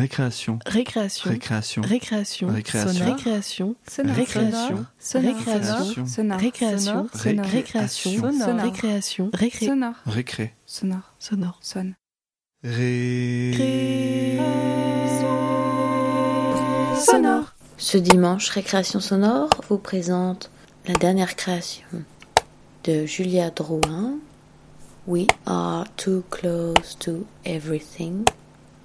Récréation. Récréation. Récréation. Récréation. Récréation. Sonore. Récréation. Sonore. Récréation. Sonore. Récréation. Sonore. Récréation. Sonore. Récréation. Sonore. Récréation. Récré. Sonore. Récré. Sonore. Sonore. Sonne. Ré. Sonore. Ce dimanche, Récréation Sonore vous présente la dernière création de Julia Drouin, We Are Too Close to Everything,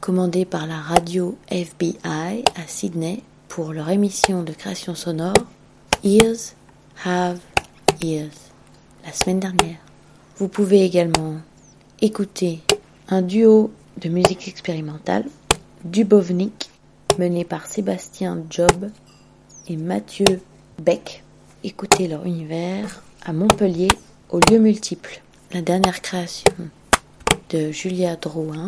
commandée par la radio FBI à Sydney pour leur émission de création sonore Ears Have Ears la semaine dernière. Vous pouvez également écouter un duo de musique expérimentale, Dubovnik, mené par Sébastien Job et Mathieu Beck. Écoutez leur univers à Montpellier aux lieux multiples. La dernière création de Julia Drouin.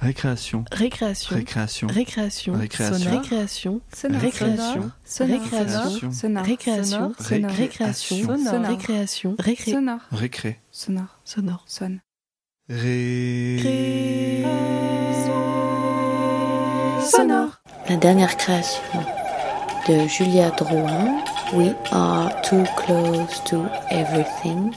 Récréation. récréation, Récréation. récréation, Récréation. sonore, récréation, Sonore. Récréation. Sonore. Récréation. Sonore. Récréation. Sonore. récréation, Sonore. récréation, récré, Sonore. Récré. Sonore. sonore, Sonne. Ré. sonore, La dernière création de Julia Drouin, We Are Too Close to Everything.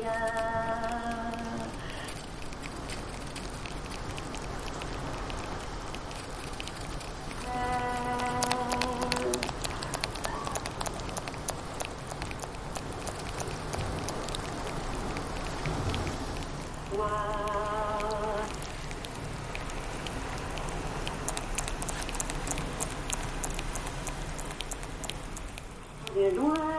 De loin,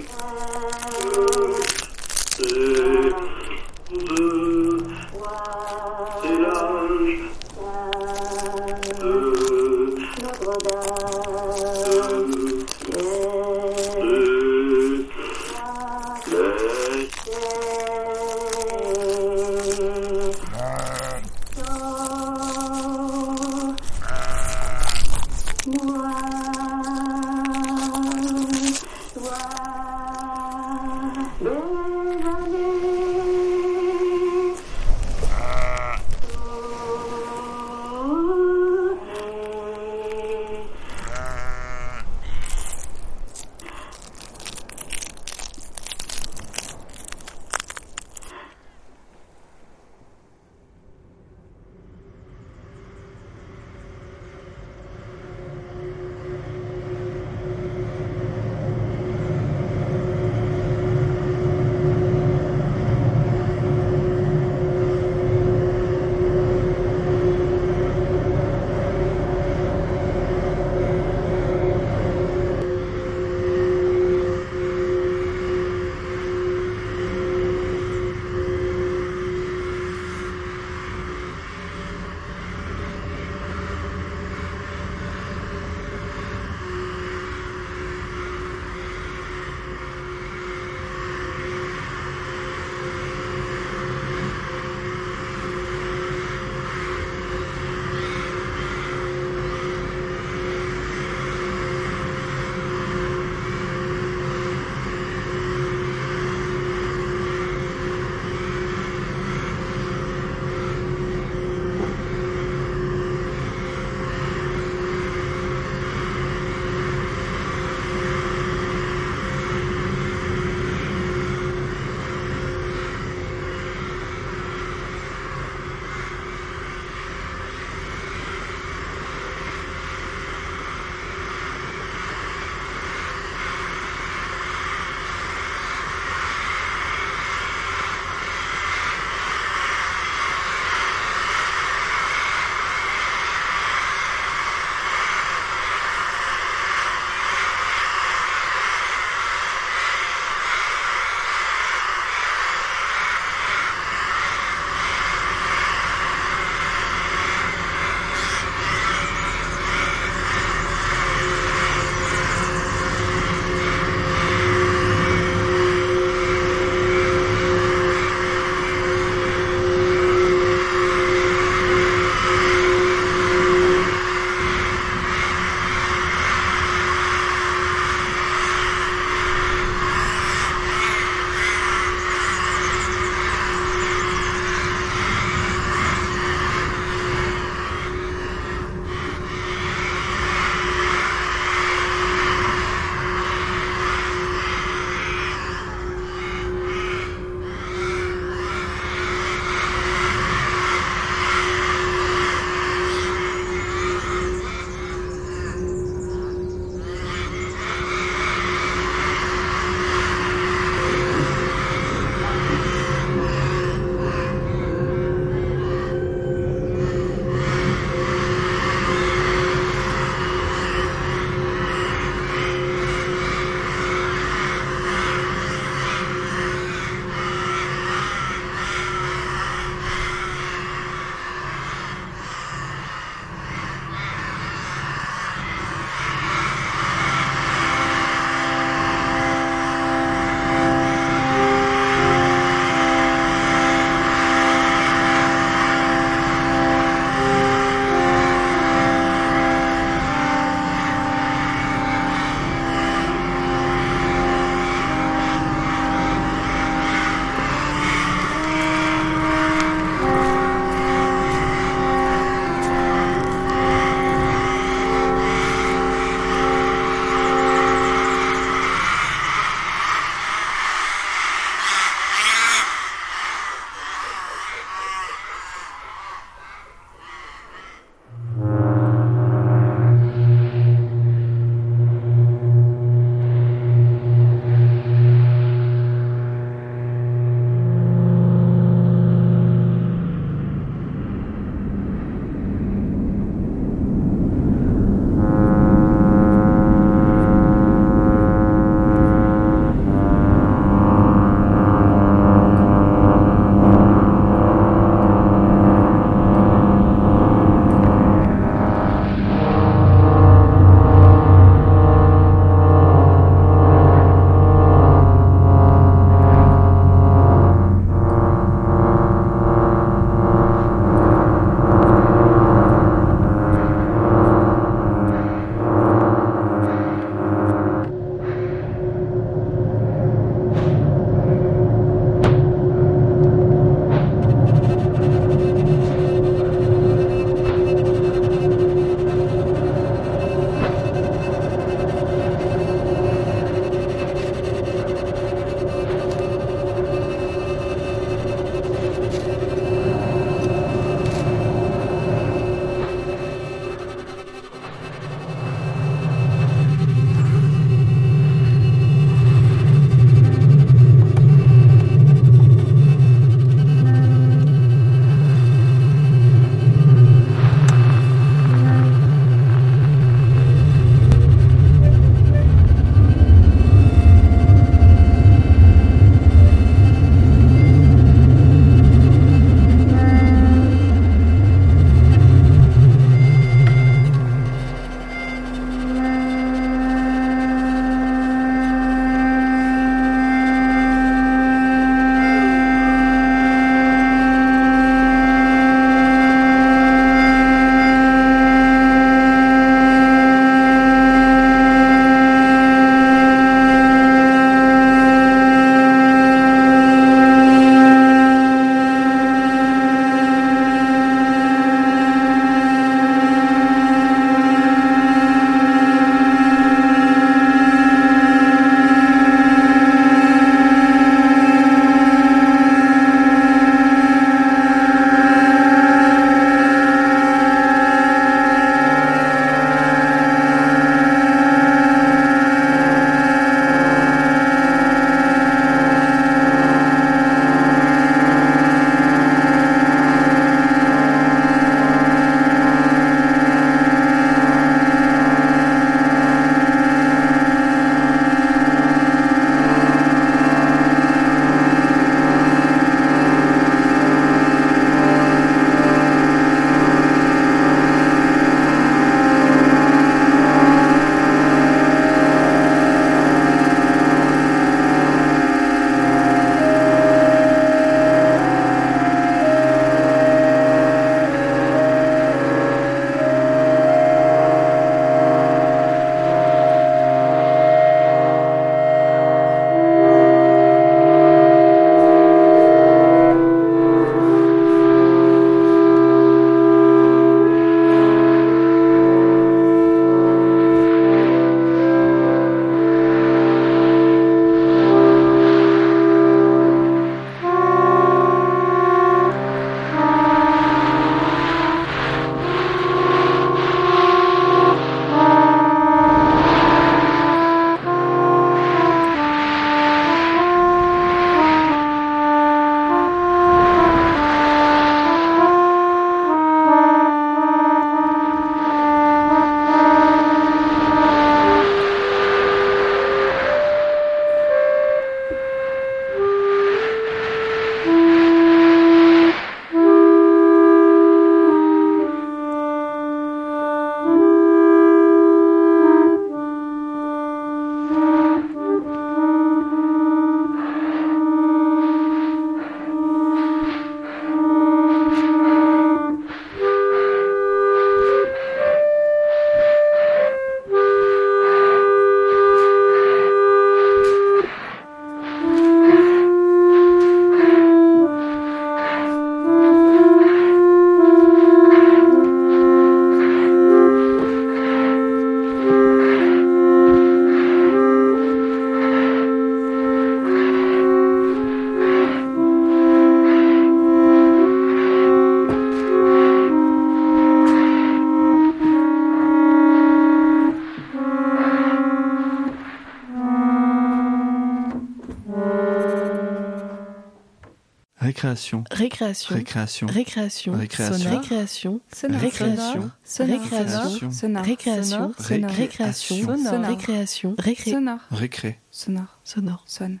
Récréation. récréation, Récréation. récréation, Récréation. récréation, Sonore. Récréation. Sonore. Récréation. Sonore. Récréation. Sonore. récréation, Sonore. récréation, récré, Sonore. Récré. Sonore. sonore, Sonne.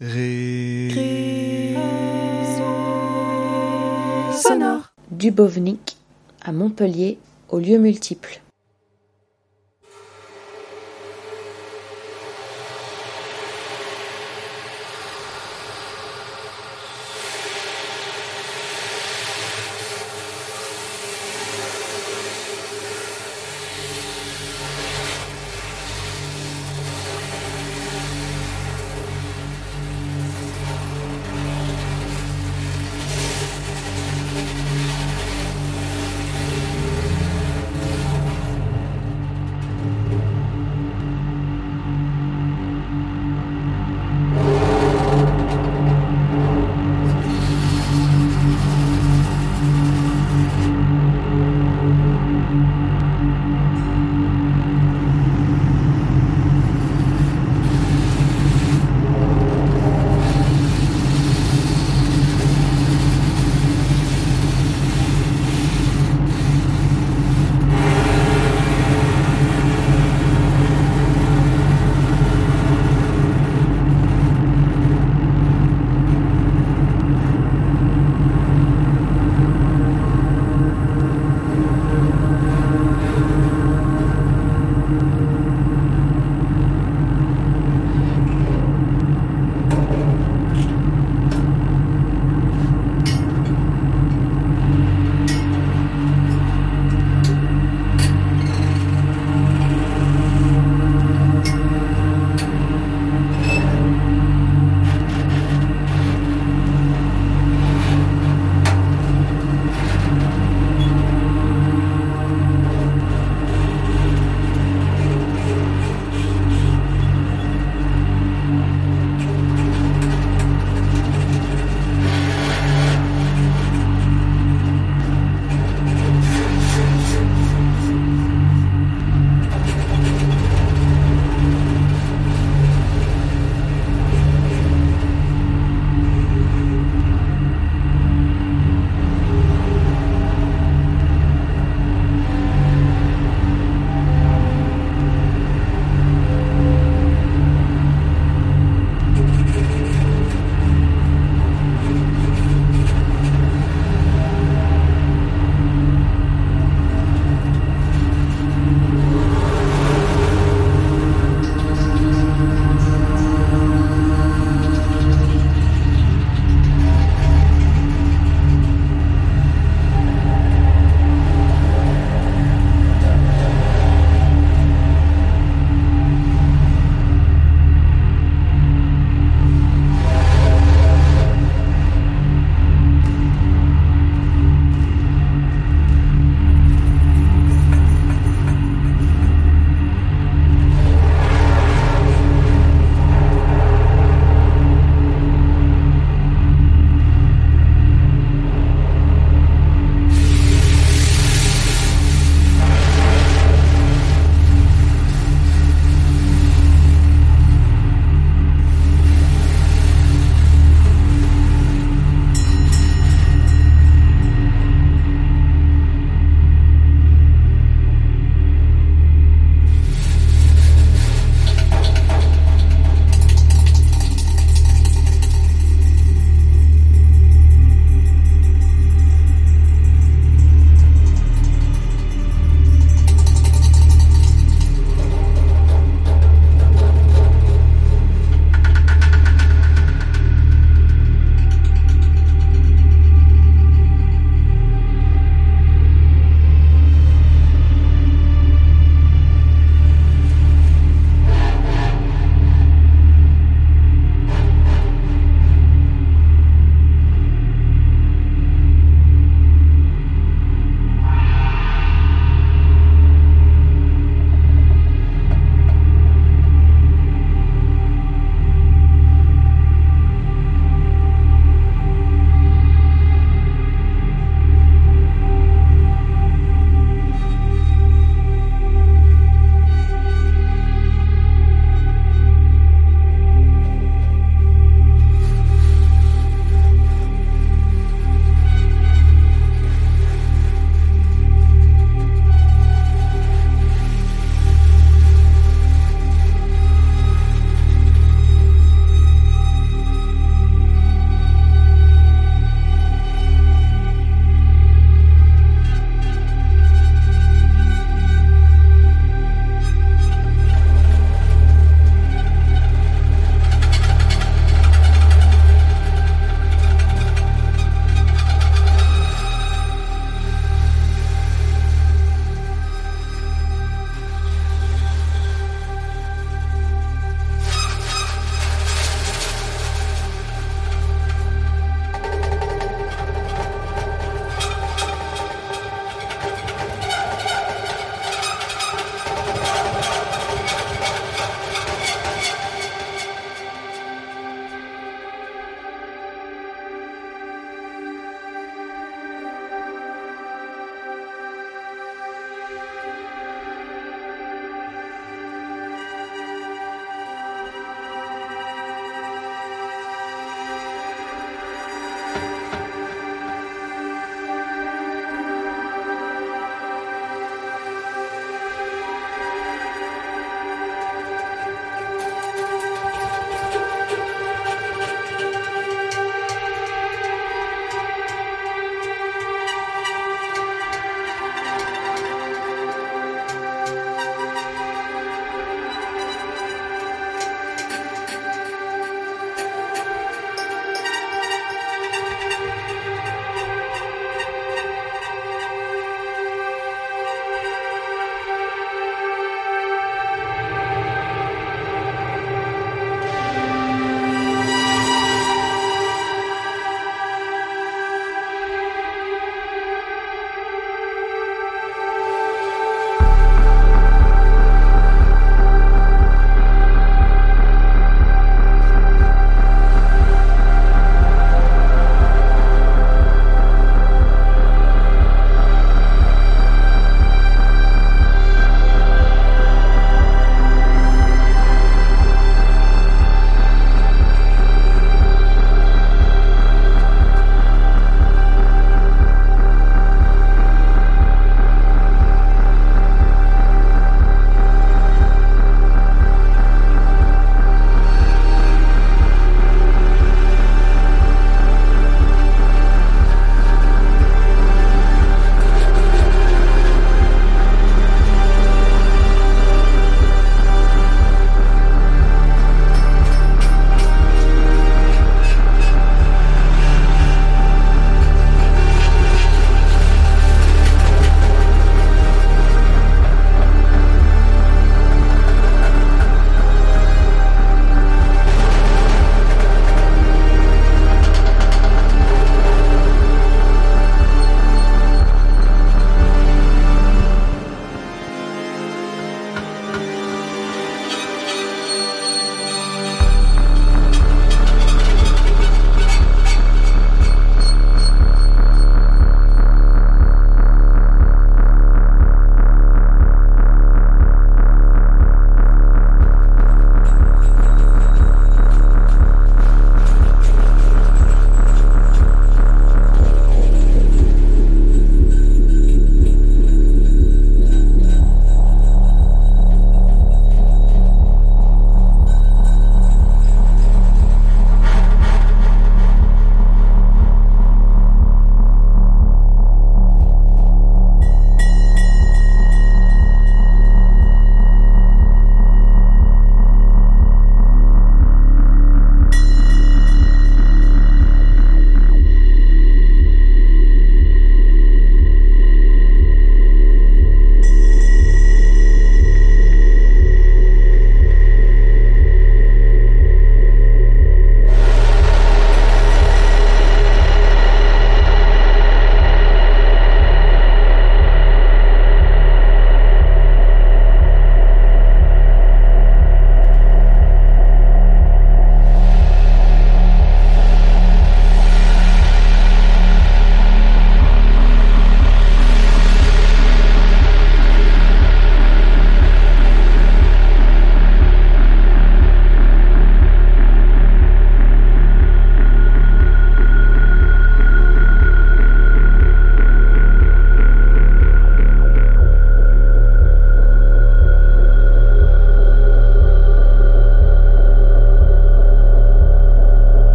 Ré. sonore, Dubovnik, à Montpellier, aux lieux multiples.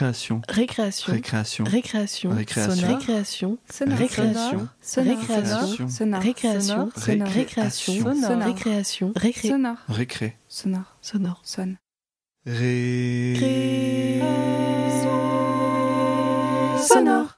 Récréation. récréation, Récréation. récréation, Récréation. sonore. récréation, Sonore. Récréation. Sonore. Récréation. Sonore. Récréation. Sonore. récréation, Sonore. récréation, récré, Sonore. Récré. Sonore. sonore. Sonne. Ré. Ré- Sonore.